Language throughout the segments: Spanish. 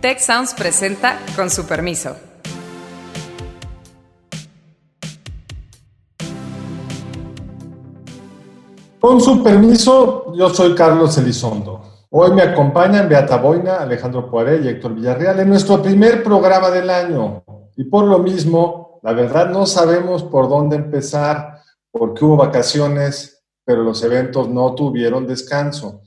Tech Sounds presenta con su permiso. Con su permiso, yo soy Carlos Elizondo. Hoy me acompañan Beata Boina, Alejandro Poiré y Héctor Villarreal en nuestro primer programa del año. Y por lo mismo, la verdad no sabemos por dónde empezar, porque hubo vacaciones, pero los eventos no tuvieron descanso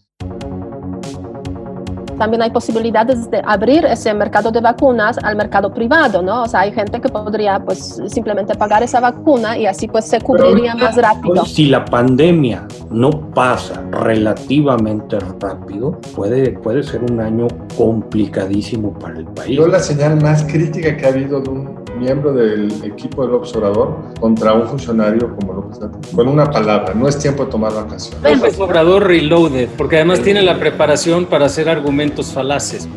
también hay posibilidades de abrir ese mercado de vacunas al mercado privado, ¿no? O sea, hay gente que podría pues simplemente pagar esa vacuna y así pues se cubriría más rápido. Si la pandemia no pasa relativamente rápido, puede, puede ser un año complicadísimo para el país. Yo la señal más crítica que ha habido de un miembro del equipo del Obrador contra un funcionario como López Obrador. Con una palabra, no es tiempo de tomar vacaciones. López Obrador reloaded, porque además tiene la preparación para hacer argumentos falaces.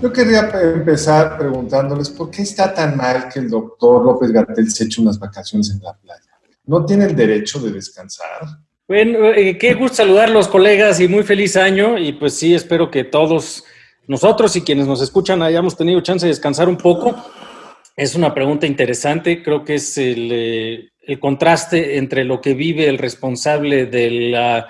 Yo quería empezar preguntándoles por qué está tan mal que el doctor López Gatel se eche unas vacaciones en la playa. ¿No tiene el derecho de descansar? Bueno, eh, qué gusto saludar los colegas y muy feliz año. Y pues sí, espero que todos nosotros y quienes nos escuchan hayamos tenido chance de descansar un poco. Es una pregunta interesante, creo que es el, eh, contraste entre lo que vive el responsable de la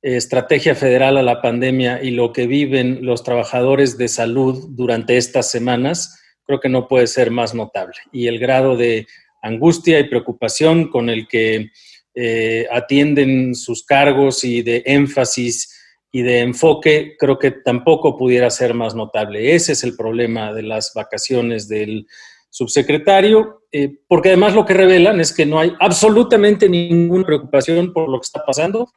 estrategia federal a la pandemia y lo que viven los trabajadores de salud durante estas semanas, creo que no puede ser más notable. Y el grado de angustia y preocupación con el que eh, atienden sus cargos y de énfasis y de enfoque creo que tampoco pudiera ser más notable. Ese es el problema de las vacaciones del subsecretario, eh, porque además lo que revelan es que no hay absolutamente ninguna preocupación por lo que está pasando,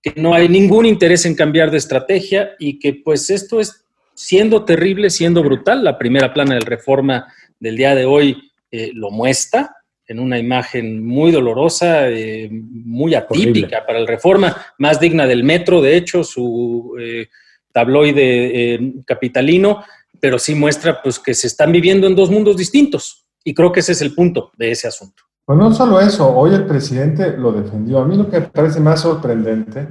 que no hay ningún interés en cambiar de estrategia y que pues esto es siendo terrible, siendo brutal. La primera plana de reforma del día de hoy eh, lo muestra, en una imagen muy dolorosa, eh, muy atípica para el Reforma, más digna del Metro, de hecho, su eh, tabloide eh, capitalino, pero sí muestra pues, que se están viviendo en dos mundos distintos. Y creo que ese es el punto de ese asunto. Pues no solo eso, hoy el presidente lo defendió. A mí lo que me parece más sorprendente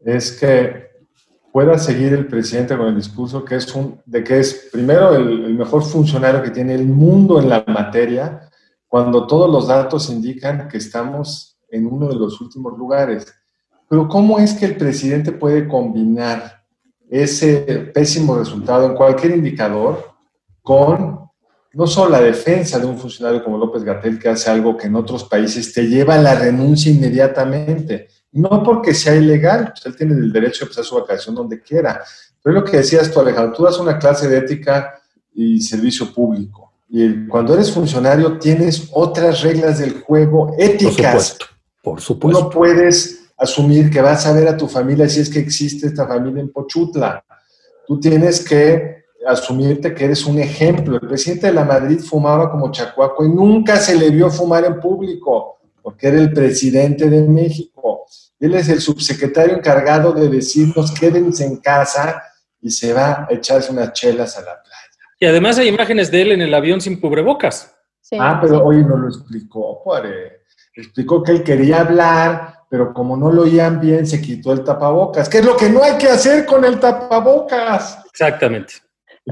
es que pueda seguir el presidente con el discurso que es un, de que es primero el, el mejor funcionario que tiene el mundo en la materia, cuando todos los datos indican que estamos en uno de los últimos lugares. Pero ¿cómo es que el presidente puede combinar ese pésimo resultado en cualquier indicador con no solo la defensa de un funcionario como López Gatel, que hace algo que en otros países te lleva a la renuncia inmediatamente, no porque sea ilegal, pues él tiene el derecho de empezar su vacación donde quiera. Pero lo que decías tú, Alejandro, tú das una clase de ética y servicio público y cuando eres funcionario tienes otras reglas del juego éticas. Por supuesto, No puedes asumir que vas a ver a tu familia si es que existe esta familia en Pochutla. Tú tienes que asumirte que eres un ejemplo. El presidente de la Madrid fumaba como chacuaco y nunca se le vio fumar en público, porque era el presidente de México. Él es el subsecretario encargado de decirnos quédense en casa y se va a echarse unas chelas a la. Y además hay imágenes de él en el avión sin cubrebocas. ah, pero hoy no lo explicó, Pare. Explicó que él quería hablar, pero como no lo oían bien, se quitó el tapabocas. ¿Qué es lo que no hay que hacer con el tapabocas? Exactamente.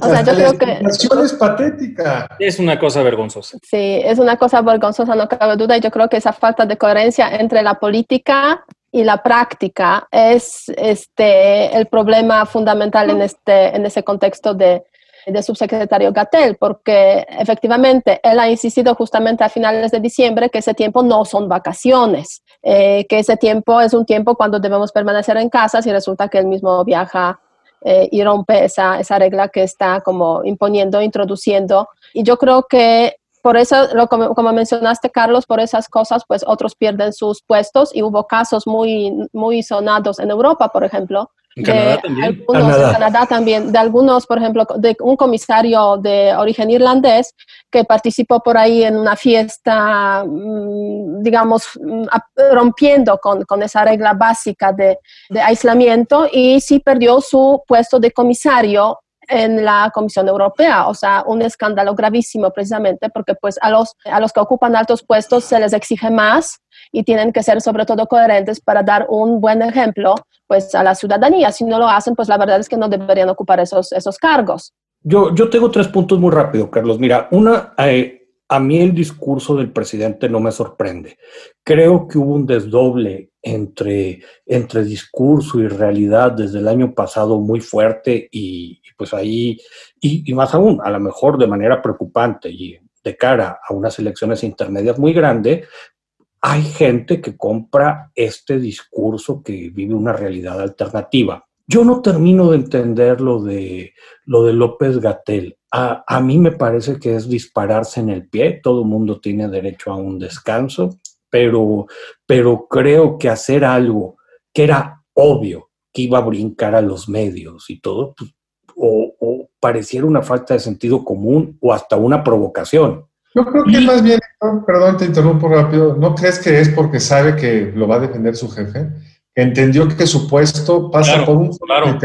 O sea, yo creo que... es patética. Es una cosa vergonzosa. Sí, es una cosa vergonzosa, no cabe duda. Y yo creo que esa falta de coherencia entre la política y la práctica es este, el problema fundamental en, este, en ese contexto de, del subsecretario Gatel, porque efectivamente él ha insistido justamente a finales de diciembre que ese tiempo no son vacaciones, eh, que ese tiempo es un tiempo cuando debemos permanecer en casa si resulta que él mismo viaja eh, y rompe esa, esa regla que está como imponiendo, introduciendo. Y yo creo que por eso, lo, como, como, mencionaste, Carlos, por esas cosas, pues otros pierden sus puestos y hubo casos muy, muy sonados en Europa, por ejemplo, en Canadá también. Algunos, En Canadá. También, de algunos, por ejemplo, de un comisario de origen irlandés que participó por ahí en una fiesta, mm, digamos, mm, rompiendo con, con esa regla básica de, de, aislamiento y sí perdió su puesto de comisario en la Comisión Europea, o sea, un escándalo gravísimo precisamente porque pues a los, a los que ocupan altos puestos se les exige más y tienen que ser sobre todo coherentes para dar un buen ejemplo pues a la ciudadanía. Si no lo hacen, pues la verdad es que no deberían ocupar esos, esos cargos. Yo, yo tengo tres puntos muy rápido, Carlos. Mira, una, eh, a mí el discurso del presidente no me sorprende. Creo que hubo un desdoble entre, entre discurso y realidad desde el año pasado muy fuerte y, pues ahí, y, y, más aún, a lo mejor de manera preocupante y de cara a unas elecciones intermedias muy grandes, hay gente que compra este discurso que vive una realidad alternativa. Yo no termino de entender lo de, lo de López Gatel. A, mí me parece que es dispararse en el pie. Todo el mundo tiene derecho a un descanso, pero, pero creo que hacer algo que era obvio que iba a brincar a los medios y todo, pues, o pareciera una falta de sentido común o hasta una provocación. Yo creo que más bien, perdón, te interrumpo rápido, ¿no crees que es porque sabe que lo va a defender su jefe? Entendió que su puesto pasa Claro, por un claro.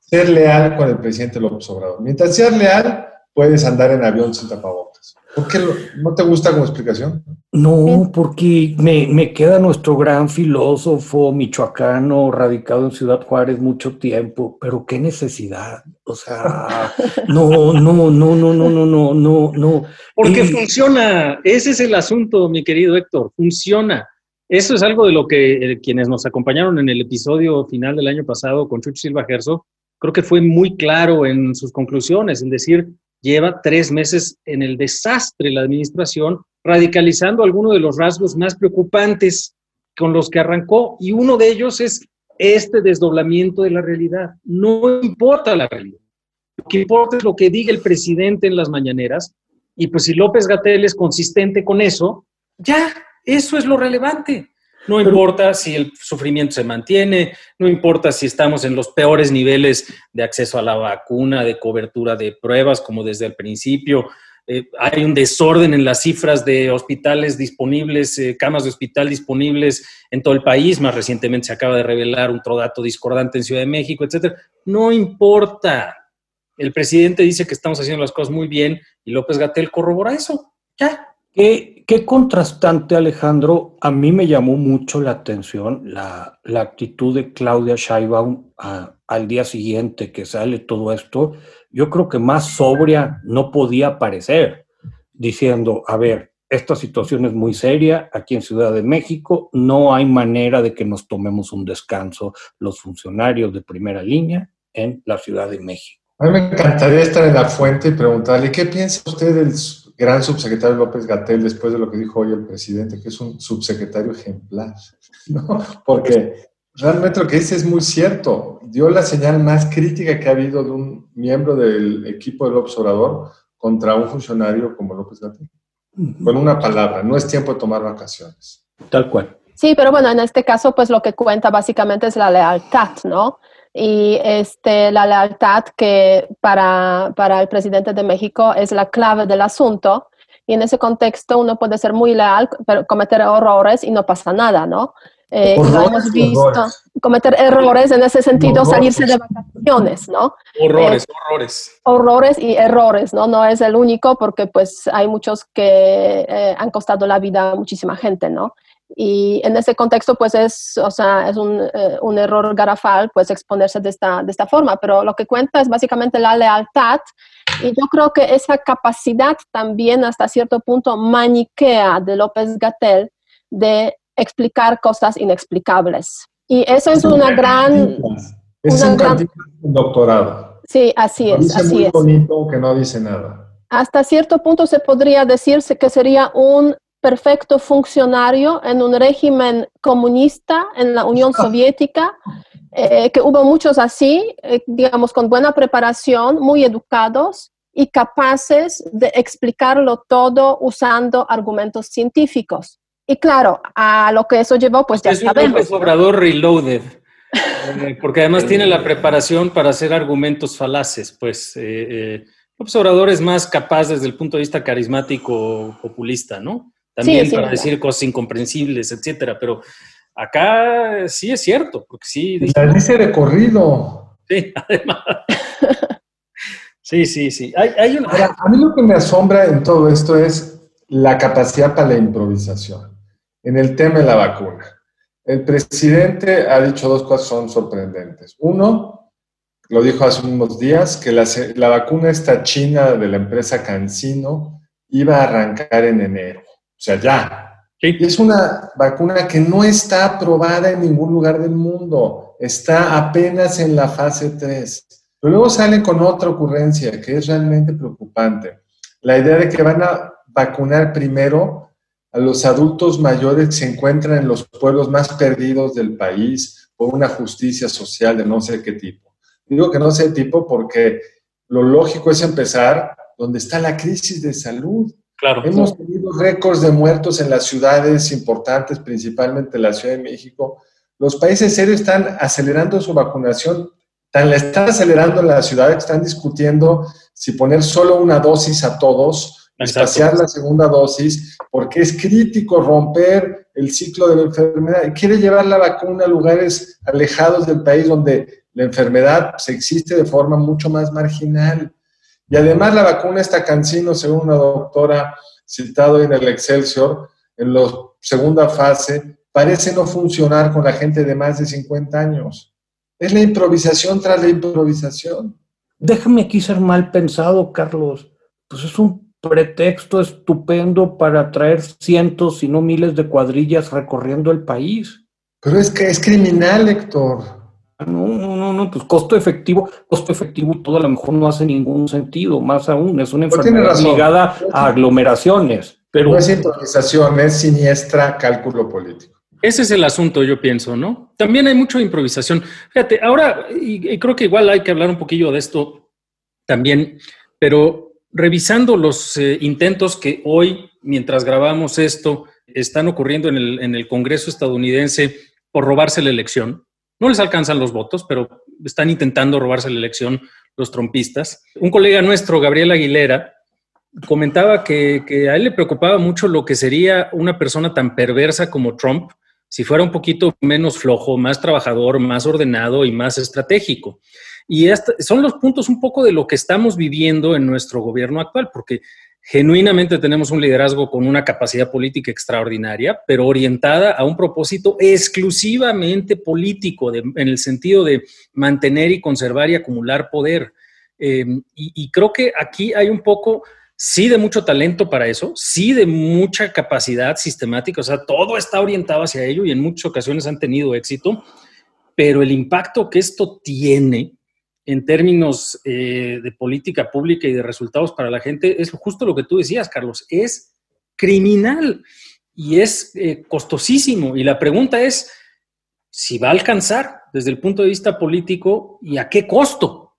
ser leal con el presidente López Obrador. Mientras seas leal, puedes andar en avión sin tapabocas. ¿Por qué lo- no te gusta como explicación? No, porque me, me queda nuestro gran filósofo michoacano radicado en Ciudad Juárez mucho tiempo, pero qué necesidad. O sea, no, no, no, no, no, no, no, no, no. Porque Y- funciona, ese es el asunto, mi querido Héctor, funciona. Eso es algo de lo que eh, quienes nos acompañaron en el episodio final del año pasado con Chucho Silva Gerso, creo que fue muy claro en sus conclusiones, en decir, lleva tres meses en el desastre la administración, radicalizando algunos de los rasgos más preocupantes con los que arrancó, y uno de ellos es este desdoblamiento de la realidad. No importa la realidad. Lo que importa es lo que diga el presidente en las mañaneras, y pues si López Gatel es consistente con eso, ya, eso es lo relevante. No importa si el sufrimiento se mantiene, no importa si estamos en los peores niveles de acceso a la vacuna, de cobertura de pruebas, como desde el principio. Eh, hay un desorden en las cifras de hospitales disponibles, eh, camas de hospital disponibles en todo el país. Más recientemente se acaba de revelar otro dato discordante en Ciudad de México, etcétera. No importa. El presidente dice que estamos haciendo las cosas muy bien y López Gatel corrobora eso. Ya. Qué, qué contrastante, Alejandro. A mí me llamó mucho la atención la, actitud de Claudia Sheinbaum a- al día siguiente que sale todo esto. Yo creo que más sobria no podía parecer, diciendo, a ver, esta situación es muy seria aquí en Ciudad de México, no hay manera de que nos tomemos un descanso los funcionarios de primera línea en la Ciudad de México. A mí me encantaría estar en la fuente y preguntarle, ¿qué piensa usted del gran subsecretario López Gatel después de lo que dijo hoy el presidente, que es un subsecretario ejemplar? ¿No? Porque realmente lo que dice es muy cierto. Dio la señal más crítica que ha habido de un miembro del equipo del Obrador contra un funcionario como López Gatel. Con una palabra, no es tiempo de tomar vacaciones. Tal cual. Sí, pero bueno, en este caso, pues lo que cuenta básicamente es la lealtad, ¿no? Y este, la lealtad que para, para el presidente de México es la clave del asunto. Y en ese contexto uno puede ser muy leal, pero cometer errores y no pasa nada, ¿no? Eh, y lo Horrores hemos visto. errores. Cometer errores en ese sentido, Horrores. salirse de vacaciones, ¿no? Horrores, horrores. horrores y errores, ¿no? No es el único porque pues hay muchos que eh, han costado la vida a muchísima gente, ¿no? Y en ese contexto pues es, o sea, es un, eh, un error garrafal pues exponerse de esta, de esta forma, pero lo que cuenta es básicamente la lealtad y yo creo que esa capacidad también hasta cierto punto maniquea de López Gatel de explicar cosas inexplicables. Y eso es una gran... Es una un gran- doctorado. Sí, así es, así muy es. bonito que no dice nada. hasta cierto punto se podría decirse que sería un perfecto funcionario en un régimen comunista en la Unión Soviética, eh, que hubo muchos así, eh, digamos, con buena preparación, muy educados y capaces de explicarlo todo usando argumentos científicos. Y claro, a lo que eso llevó, pues ya es un sabemos. López Obrador reloaded. Eh, porque además tiene la preparación para hacer argumentos falaces, pues eh, eh, López Obrador es más capaz desde el punto de vista carismático populista, ¿no? También Sí, sí, para verdad. decir cosas incomprensibles, etcétera, pero acá sí es cierto, porque sí, dice- La dice de corrido. sí, además. Sí, sí, sí. Hay, hay una, Ahora, a mí lo que me asombra en todo esto es la capacidad para la improvisación en el tema de la vacuna. el presidente ha dicho dos cosas son sorprendentes. Uno, lo dijo hace unos días, que la, la vacuna esta china de la empresa Cancino iba a arrancar en enero. O sea, ya, es una vacuna que no está aprobada en ningún lugar del mundo, está apenas en la fase 3. Pero luego salen con otra ocurrencia que es realmente preocupante. La idea de que van a vacunar primero a los adultos mayores que se encuentran en los pueblos más perdidos del país por una justicia social de no sé qué tipo. Digo que no sé qué tipo porque lo lógico es empezar donde está la crisis de salud. Claro. Hemos tenido récords de muertos en las ciudades importantes, principalmente la Ciudad de México. Los países serios están acelerando su vacunación, tan la están acelerando en la ciudad que están discutiendo si poner solo una dosis a todos, espaciar la segunda dosis, porque es crítico romper el ciclo de la enfermedad. Quiere llevar la vacuna a lugares alejados del país donde la enfermedad se existe de forma mucho más marginal. Y además la vacuna está cancino, según una doctora citado en el Excelsior, en la segunda fase, parece no funcionar con la gente de más de 50 años. Es la improvisación tras la improvisación. Déjame aquí ser mal pensado, Carlos. Pues es un pretexto estupendo para traer cientos, si no miles de cuadrillas recorriendo el país. Pero es que es criminal, Héctor. No, no, no, no, pues costo efectivo, costo efectivo todo a lo mejor no hace ningún sentido, más aún, es una enfermedad ligada a aglomeraciones. Pero... No es improvisación, es siniestra cálculo político. Ese es el asunto, yo pienso, ¿no? También hay mucha improvisación. Fíjate, ahora, y, creo que igual hay que hablar un poquillo de esto también, pero revisando los eh, intentos que hoy, mientras grabamos esto, están ocurriendo en el, en el Congreso estadounidense por robarse la elección, no les alcanzan los votos, pero están intentando robarse la elección los trompistas. Un colega nuestro, Gabriel Aguilera, comentaba que, a él le preocupaba mucho lo que sería una persona tan perversa como Trump si fuera un poquito menos flojo, más trabajador, más ordenado y más estratégico. Y son los puntos un poco de lo que estamos viviendo en nuestro gobierno actual, porque Genuinamente tenemos un liderazgo con una capacidad política extraordinaria, pero orientada a un propósito exclusivamente político, en el sentido de mantener y conservar y acumular poder. Em, y, creo que aquí hay un poco, sí, de mucho talento para eso, sí, de mucha capacidad sistemática, o sea, todo está orientado hacia ello y en muchas ocasiones han tenido éxito, pero el impacto que esto tiene en términos eh, de política pública y de resultados para la gente es justo lo que tú decías, Carlos, es criminal y es eh, costosísimo. Y la pregunta es si va a alcanzar desde el punto de vista político y a qué costo.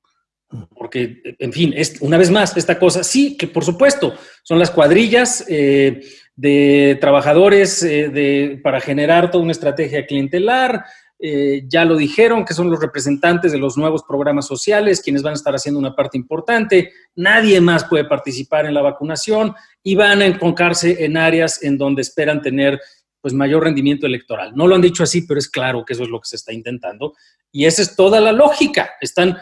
Porque, en fin, es, una vez más, esta cosa, sí, que por supuesto, son las cuadrillas eh, de trabajadores de, para generar toda una estrategia clientelar, eh, ya lo dijeron, que son los representantes de los nuevos programas sociales, quienes van a estar haciendo una parte importante. Nadie más puede participar en la vacunación y van a enfocarse en áreas en donde esperan tener pues mayor rendimiento electoral. No lo han dicho así, pero es claro que eso es lo que se está intentando. Y esa es toda la lógica. Están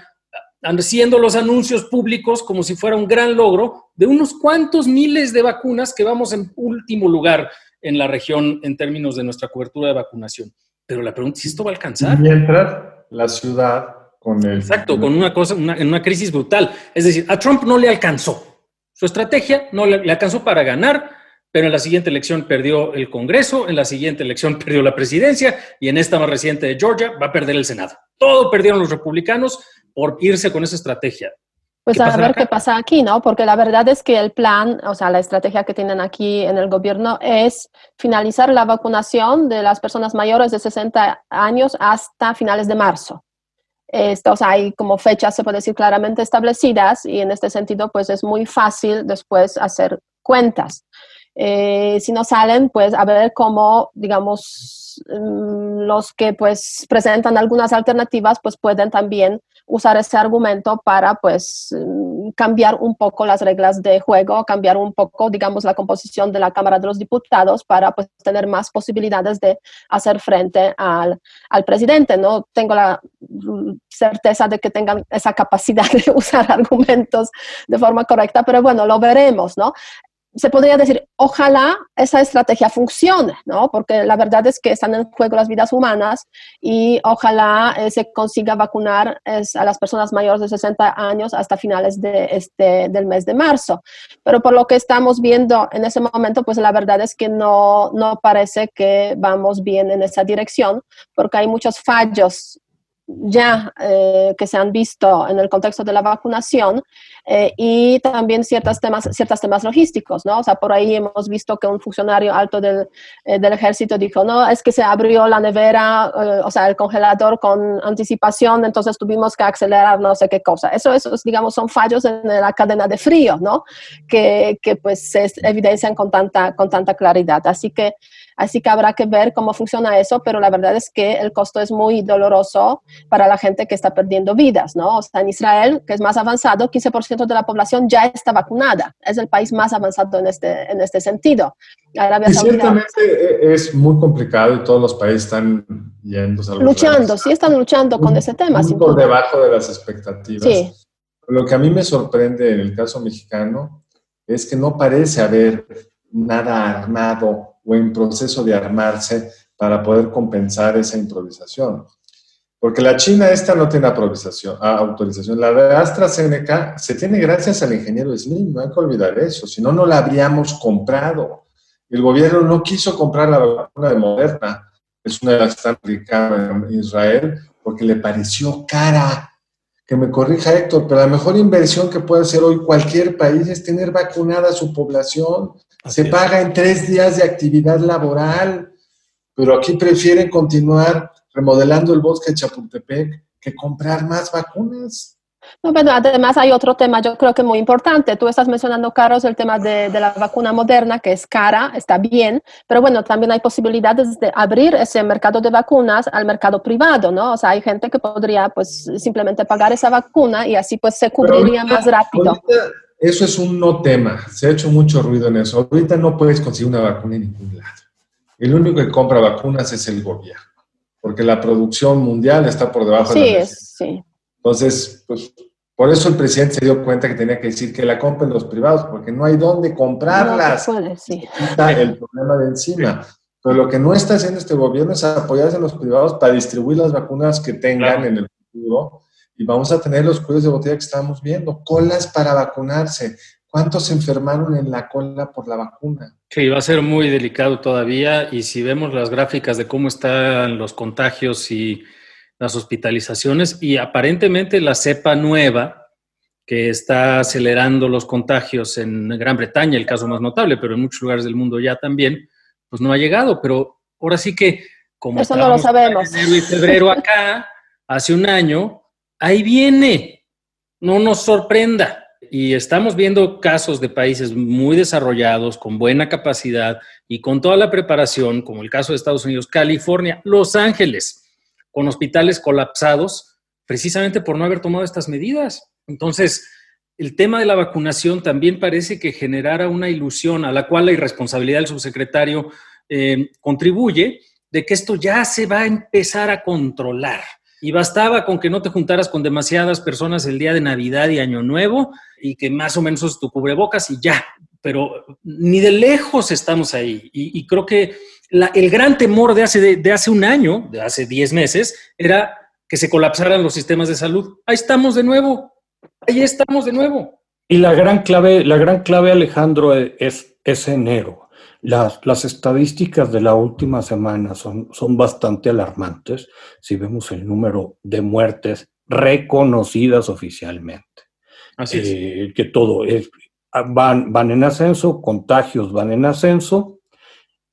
haciendo los anuncios públicos como si fuera un gran logro de unos cuantos miles de vacunas que vamos en último lugar en la región en términos de nuestra cobertura de vacunación. Pero la pregunta es si esto va a alcanzar. Mientras la ciudad con el... Exacto, con una cosa, una, en una crisis brutal. Es decir, a Trump no le alcanzó. Su estrategia no le, alcanzó para ganar, pero en la siguiente elección perdió el Congreso, en la siguiente elección perdió la presidencia y en esta más reciente de Georgia va a perder el Senado. Todo perdieron los republicanos por irse con esa estrategia. Pues a ver qué pasa aquí, ¿no? Porque la verdad es que el plan, o sea, la estrategia que tienen aquí en el gobierno es finalizar la vacunación de las personas mayores de 60 años hasta finales de marzo. Esto, o sea, hay como fechas, se puede decir, claramente establecidas y en este sentido, pues es muy fácil después hacer cuentas. Eh, si no salen, pues a ver cómo, digamos, mm, los que pues presentan algunas alternativas, pues pueden también usar ese argumento para pues mm, cambiar un poco las reglas de juego, cambiar un poco, digamos, la composición de la Cámara de los Diputados para pues tener más posibilidades de hacer frente al, al presidente. No tengo la mm, certeza de que tengan esa capacidad de usar argumentos de forma correcta, pero bueno, lo veremos, ¿no? Se podría decir, ojalá esa estrategia funcione, ¿no? Porque la verdad es que están en juego las vidas humanas y ojalá eh, se consiga vacunar a las personas mayores de 60 años hasta finales de este, del mes de marzo. Pero por lo que estamos viendo en ese momento, pues la verdad es que no, no parece que vamos bien en esa dirección, porque hay muchos fallos ya eh, que se han visto en el contexto de la vacunación eh, y también ciertos temas, ciertos temas logísticos, ¿no? O sea, por ahí hemos visto que un funcionario alto del, eh, del ejército dijo, no, es que se abrió la nevera, o sea, el congelador con anticipación, entonces tuvimos que acelerar no sé qué cosa. Eso, eso digamos, son fallos en la cadena de frío, ¿no? Que, que pues se evidencian con tanta, con tanta claridad. Así que Así que habrá que ver cómo funciona eso, pero la verdad es que el costo es muy doloroso para la gente que está perdiendo vidas, ¿no? O sea, en Israel, que es más avanzado, 15% de la población ya está vacunada. Es el país más avanzado en este, en este sentido. y ciertamente e, es muy complicado y todos los países están a Luchando, sí están luchando con ese tema. Por debajo de las expectativas. Sí. Lo que a mí me sorprende en el caso mexicano es que no parece haber nada armado o en proceso de armarse para poder compensar esa improvisación. Porque la China esta no tiene ah, autorización. La de AstraZeneca se tiene gracias al ingeniero Slim, no hay que olvidar eso, si no, no la habríamos comprado. El gobierno no quiso comprar la vacuna de Moderna, es una de las que están en Israel, porque le pareció cara. Que me corrija Héctor, pero la mejor inversión que puede hacer hoy cualquier país es tener vacunada a su población se paga en tres días de actividad laboral, pero aquí prefieren continuar remodelando el bosque de Chapultepec que comprar más vacunas. No, pero además hay otro tema, yo creo que muy importante. Tú estás mencionando, Carlos, el tema de, de, la vacuna moderna, que es cara, está bien, pero bueno, también hay posibilidades de abrir ese mercado de vacunas al mercado privado, ¿no? O sea, hay gente que podría, pues, simplemente pagar esa vacuna y así, pues, se cubriría más rápido eso es un no tema. Se ha hecho mucho ruido en eso. Ahorita no puedes conseguir una vacuna en ningún lado. El único que compra vacunas es el gobierno, porque la producción mundial está por debajo de la Sí, Entonces, pues por eso el presidente se dio cuenta que tenía que decir que la compren los privados, porque no hay dónde comprarlas. No, sí. el problema de encima. Pero lo que no está haciendo este gobierno es apoyarse en los privados para distribuir las vacunas que tengan en el futuro y vamos a tener los cuellos de botella que estamos viendo, colas para vacunarse. ¿Cuántos se enfermaron en la cola por la vacuna? Sí, va a ser muy delicado todavía y si vemos las gráficas de cómo están los contagios y las hospitalizaciones y aparentemente la cepa nueva que está acelerando los contagios en Gran Bretaña, el caso más notable, pero en muchos lugares del mundo ya también, pues no ha llegado, pero ahora sí que como Eso no lo sabemos. en enero y febrero acá, hace un año, ahí viene, no nos sorprenda. Y estamos viendo casos de países muy desarrollados, con buena capacidad y con toda la preparación, como el caso de Estados Unidos, California, Los Ángeles, con hospitales colapsados, precisamente por no haber tomado estas medidas. Entonces, el tema de la vacunación también parece que generara una ilusión a la cual la irresponsabilidad del subsecretario eh, contribuye de que esto ya se va a empezar a controlar y bastaba con que no te juntaras con demasiadas personas el día de Navidad y Año Nuevo y que más o menos es tu cubrebocas y ya. Pero ni de lejos estamos ahí. Y, creo que el gran temor de hace, de, hace un año, de hace 10 meses, era que se colapsaran los sistemas de salud. Ahí estamos de nuevo. Ahí estamos de nuevo. Y la gran clave, la gran clave Alejandro, es, es enero. Las, las, estadísticas de la última semana son, son bastante alarmantes si vemos el número de muertes reconocidas oficialmente. Así es. Eh, que todo es, van, van en ascenso, contagios van en ascenso.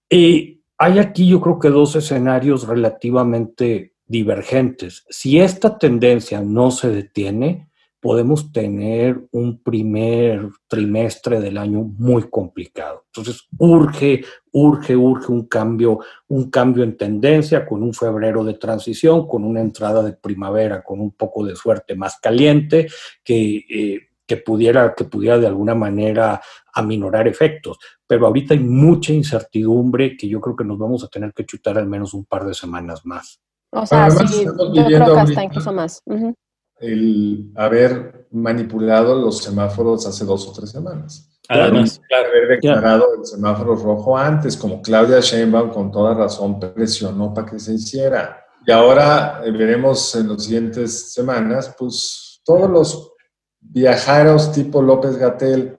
Y hay aquí yo creo que dos escenarios relativamente divergentes. Si esta tendencia no se detiene, podemos tener un primer trimestre del año muy complicado. Entonces, urge, urge, urge un cambio, un cambio en tendencia con un febrero de transición, con una entrada de primavera con un poco de suerte más caliente que, eh, que, pudiera, que pudiera de alguna manera aminorar efectos. Pero ahorita hay mucha incertidumbre que yo creo que nos vamos a tener que chutar al menos un par de semanas más. O sea, sí, yo creo que hasta incluso más el haber manipulado los semáforos hace dos o tres semanas. Además, claro, haber declarado el semáforo rojo antes, como Claudia Sheinbaum con toda razón presionó para que se hiciera. Y ahora eh, veremos en las siguientes semanas, pues todos los viajeros tipo López Gatel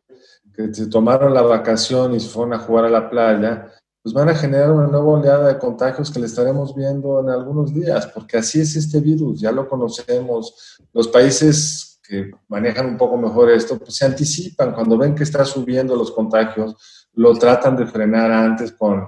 que se tomaron la vacación y se fueron a jugar a la playa, pues van a generar una nueva oleada de contagios que le estaremos viendo en algunos días, porque así es este virus, ya lo conocemos. Los países que manejan un poco mejor esto, pues se anticipan cuando ven que está subiendo los contagios, lo tratan de frenar antes con,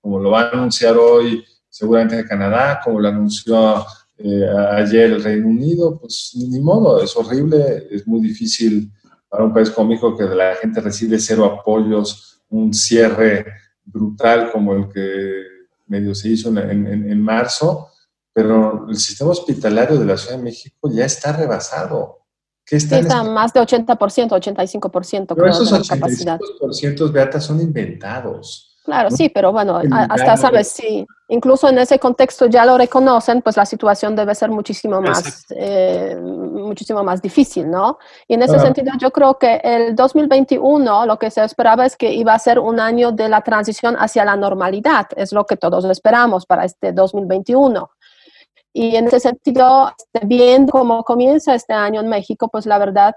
como lo va a anunciar hoy seguramente Canadá, como lo anunció eh, ayer el Reino Unido, pues ni modo, es horrible, es muy difícil para un país como México que la gente recibe cero apoyos, un cierre brutal como el que medio se hizo en, marzo, pero el sistema hospitalario de la Ciudad de México ya está rebasado. ¿Qué está, está más de 80%, 85%. Pero creo, esos 85% Beata son inventados. Claro, sí, pero bueno, hasta sabes, sí, incluso en ese contexto ya lo reconocen, pues la situación debe ser muchísimo más, eh, muchísimo más difícil, ¿no? Y en ese sentido yo creo que el 2021 lo que se esperaba es que iba a ser un año de la transición hacia la normalidad, es lo que todos esperamos para este 2021. Y en ese sentido, este, viendo cómo comienza este año en México, pues la verdad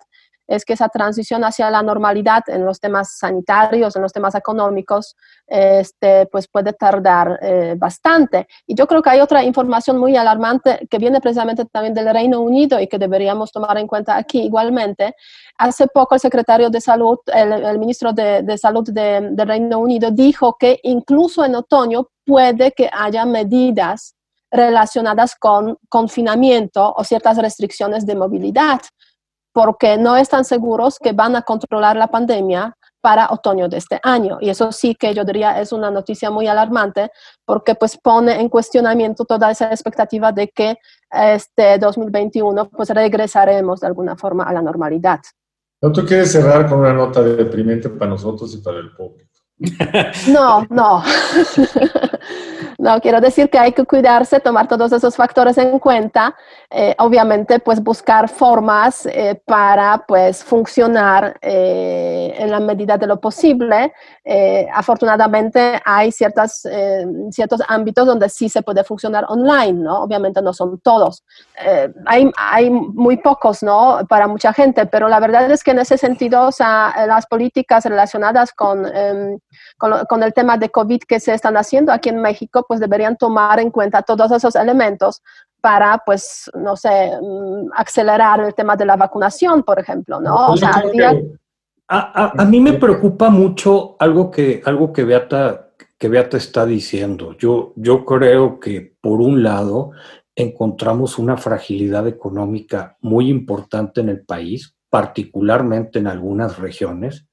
es que esa transición hacia la normalidad en los temas sanitarios, en los temas económicos, este, pues puede tardar eh, bastante. Y yo creo que hay otra información muy alarmante que viene precisamente también del Reino Unido y que deberíamos tomar en cuenta aquí igualmente. Hace poco el secretario de Salud, el, ministro de, Salud del Reino Unido dijo que incluso en otoño puede que haya medidas relacionadas con confinamiento o ciertas restricciones de movilidad porque no están seguros que van a controlar la pandemia para otoño de este año. Y eso sí que yo diría es una noticia muy alarmante porque pues pone en cuestionamiento toda esa expectativa de que este 2021 pues regresaremos de alguna forma a la normalidad. ¿No tú quieres cerrar con una nota deprimente para nosotros y para el público? No, no. No, quiero decir que hay que cuidarse, tomar todos esos factores en cuenta, eh, obviamente pues buscar formas eh, para pues funcionar eh, en la medida de lo posible. Afortunadamente hay ciertas, ciertos ámbitos donde sí se puede funcionar online, ¿no? Obviamente no son todos. hay, hay muy pocos, ¿no? Para mucha gente, pero la verdad es que en ese sentido, o sea, las políticas relacionadas con, em, con, con el tema de COVID que se están haciendo aquí en México, pues deberían tomar en cuenta todos esos elementos para, pues, no sé, mm, acelerar el tema de la vacunación, por ejemplo, ¿no? A, mí me preocupa mucho algo que, algo que Beata, que Beata está diciendo. Yo, yo creo que, por un lado, encontramos una fragilidad económica muy importante en el país, particularmente en algunas regiones.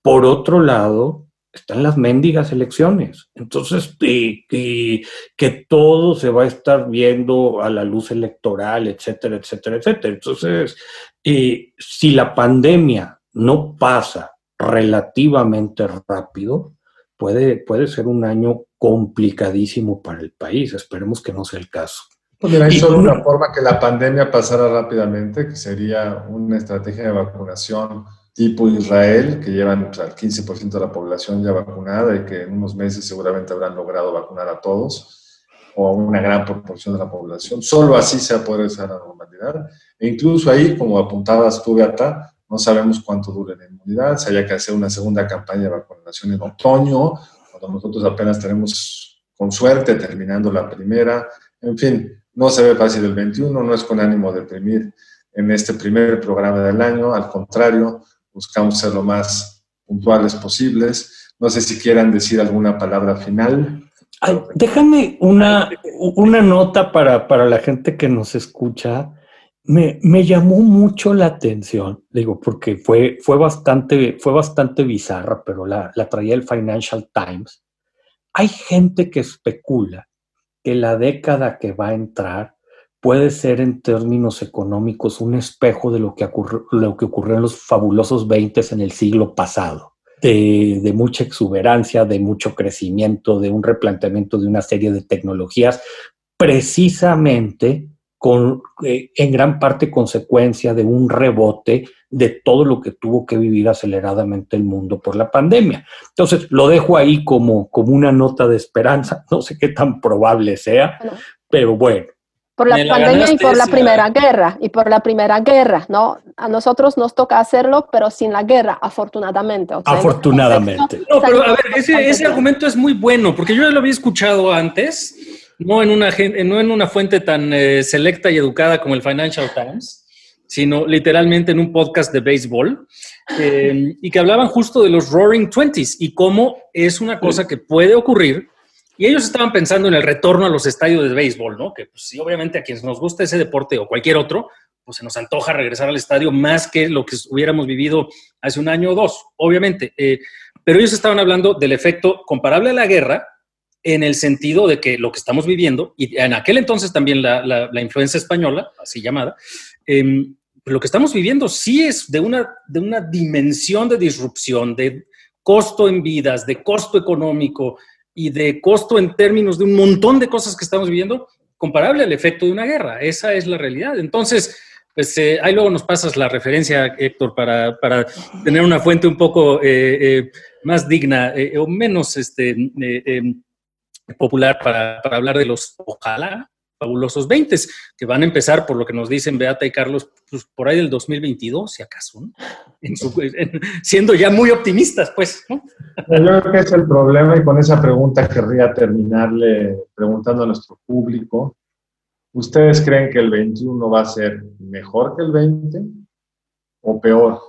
Por otro lado, están las mendigas elecciones. Entonces, que todo se va a estar viendo a la luz electoral, etcétera, etcétera, etcétera. Entonces, si la pandemia no pasa relativamente rápido, puede, puede ser un año complicadísimo para el país. Esperemos que no sea el caso. Pues mira, hay solo una forma que la pandemia pasara rápidamente, que sería una estrategia de vacunación tipo Israel, que llevan al 15% de la población ya vacunada y que en unos meses seguramente habrán logrado vacunar a todos o a una gran proporción de la población. Solo así se va a poder la normalidad. E incluso ahí, como apuntabas tú, Beata, no sabemos cuánto dure la inmunidad. Se haya que hacer una segunda campaña de vacunación en otoño, cuando nosotros apenas tenemos, con suerte, terminando la primera. En fin, no se ve fácil el 21, no es con ánimo de deprimir en este primer programa del año, al contrario, buscamos ser lo más puntuales posibles. No sé si quieran decir alguna palabra final. déjame una, una nota para, para, la gente que nos escucha. Me, llamó mucho la atención, digo, porque fue, fue, bastante, fue bastante bizarra, pero la, la traía el Financial Times. Hay gente que especula que la década que va a entrar puede ser en términos económicos un espejo de lo que, lo que ocurrió en los fabulosos 20 en el siglo pasado, de, de, mucha exuberancia, de mucho crecimiento, de un replanteamiento de una serie de tecnologías, precisamente con, eh, en gran parte consecuencia de un rebote de todo lo que tuvo que vivir aceleradamente el mundo por la pandemia. Entonces, lo dejo ahí como, como una nota de esperanza, no sé qué tan probable sea, pero bueno. Por la pandemia y por la Primera Guerra, y por la Primera Guerra, ¿no? A nosotros nos toca hacerlo, pero sin la guerra, afortunadamente. afortunadamente. No, pero a ver, ese, ese argumento es muy bueno, porque yo ya lo había escuchado antes, no en una, no en una fuente tan eh, selecta y educada como el Financial Times, sino literalmente en un podcast de béisbol, eh, y que hablaban justo de los Roaring Twenties y cómo es una cosa que puede ocurrir. Y ellos estaban pensando en el retorno a los estadios de béisbol, ¿no? Que pues, sí, obviamente a quienes nos gusta ese deporte o cualquier otro, pues se nos antoja regresar al estadio más que lo que hubiéramos vivido hace un año o dos, obviamente. Eh, pero ellos estaban hablando del efecto comparable a la guerra, en el sentido de que lo que estamos viviendo, y en aquel entonces también la, la, influencia española, así llamada, em, lo que estamos viviendo sí es de una, de una dimensión de disrupción, de costo en vidas, de costo económico y de costo en términos de un montón de cosas que estamos viviendo, comparable al efecto de una guerra. Esa es la realidad. Entonces, pues eh, ahí luego nos pasas la referencia, Héctor, para, para tener una fuente un poco eh, eh, más digna o menos este, em, popular para, hablar de los, ojalá, fabulosos 20, que van a empezar, por lo que nos dicen Beata y Carlos, pues por ahí del 2022, si acaso, siendo ya muy optimistas, pues. ¿no? Yo creo que es el problema y con esa pregunta querría terminarle preguntando a nuestro público, ¿ustedes creen que el 21 va a ser mejor que el 20 o peor?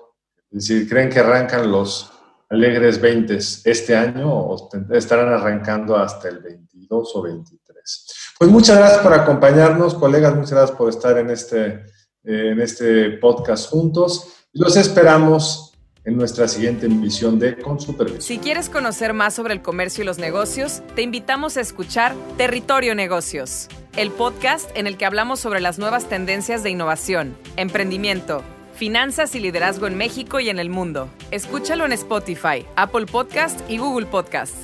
Es decir, ¿creen que arrancan los alegres 20 este año o estarán arrancando hasta el 22 o 23. Pues muchas gracias por acompañarnos, colegas, muchas gracias por estar en este, en este podcast juntos. Los esperamos en nuestra siguiente emisión de Con Supervisión. Si quieres conocer más sobre el comercio y los negocios, te invitamos a escuchar Territorio Negocios, el podcast en el que hablamos sobre las nuevas tendencias de innovación, emprendimiento, Finanzas y liderazgo en México y en el mundo. Escúchalo en Spotify, Apple Podcast y Google Podcast.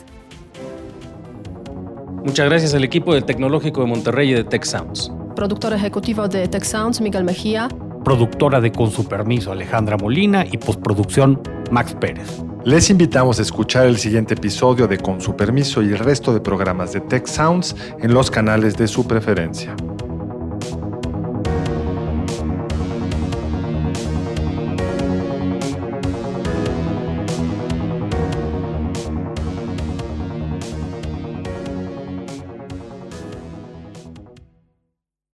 Muchas gracias al equipo del Tecnológico de Monterrey y de Tech Sounds. Productor ejecutivo de Tech Sounds, Miguel Mejía. Productora de Con su permiso, Alejandra Molina. Y postproducción, Max Pérez. Les invitamos a escuchar el siguiente episodio de Con su permiso y el resto de programas de Tech Sounds en los canales de su preferencia.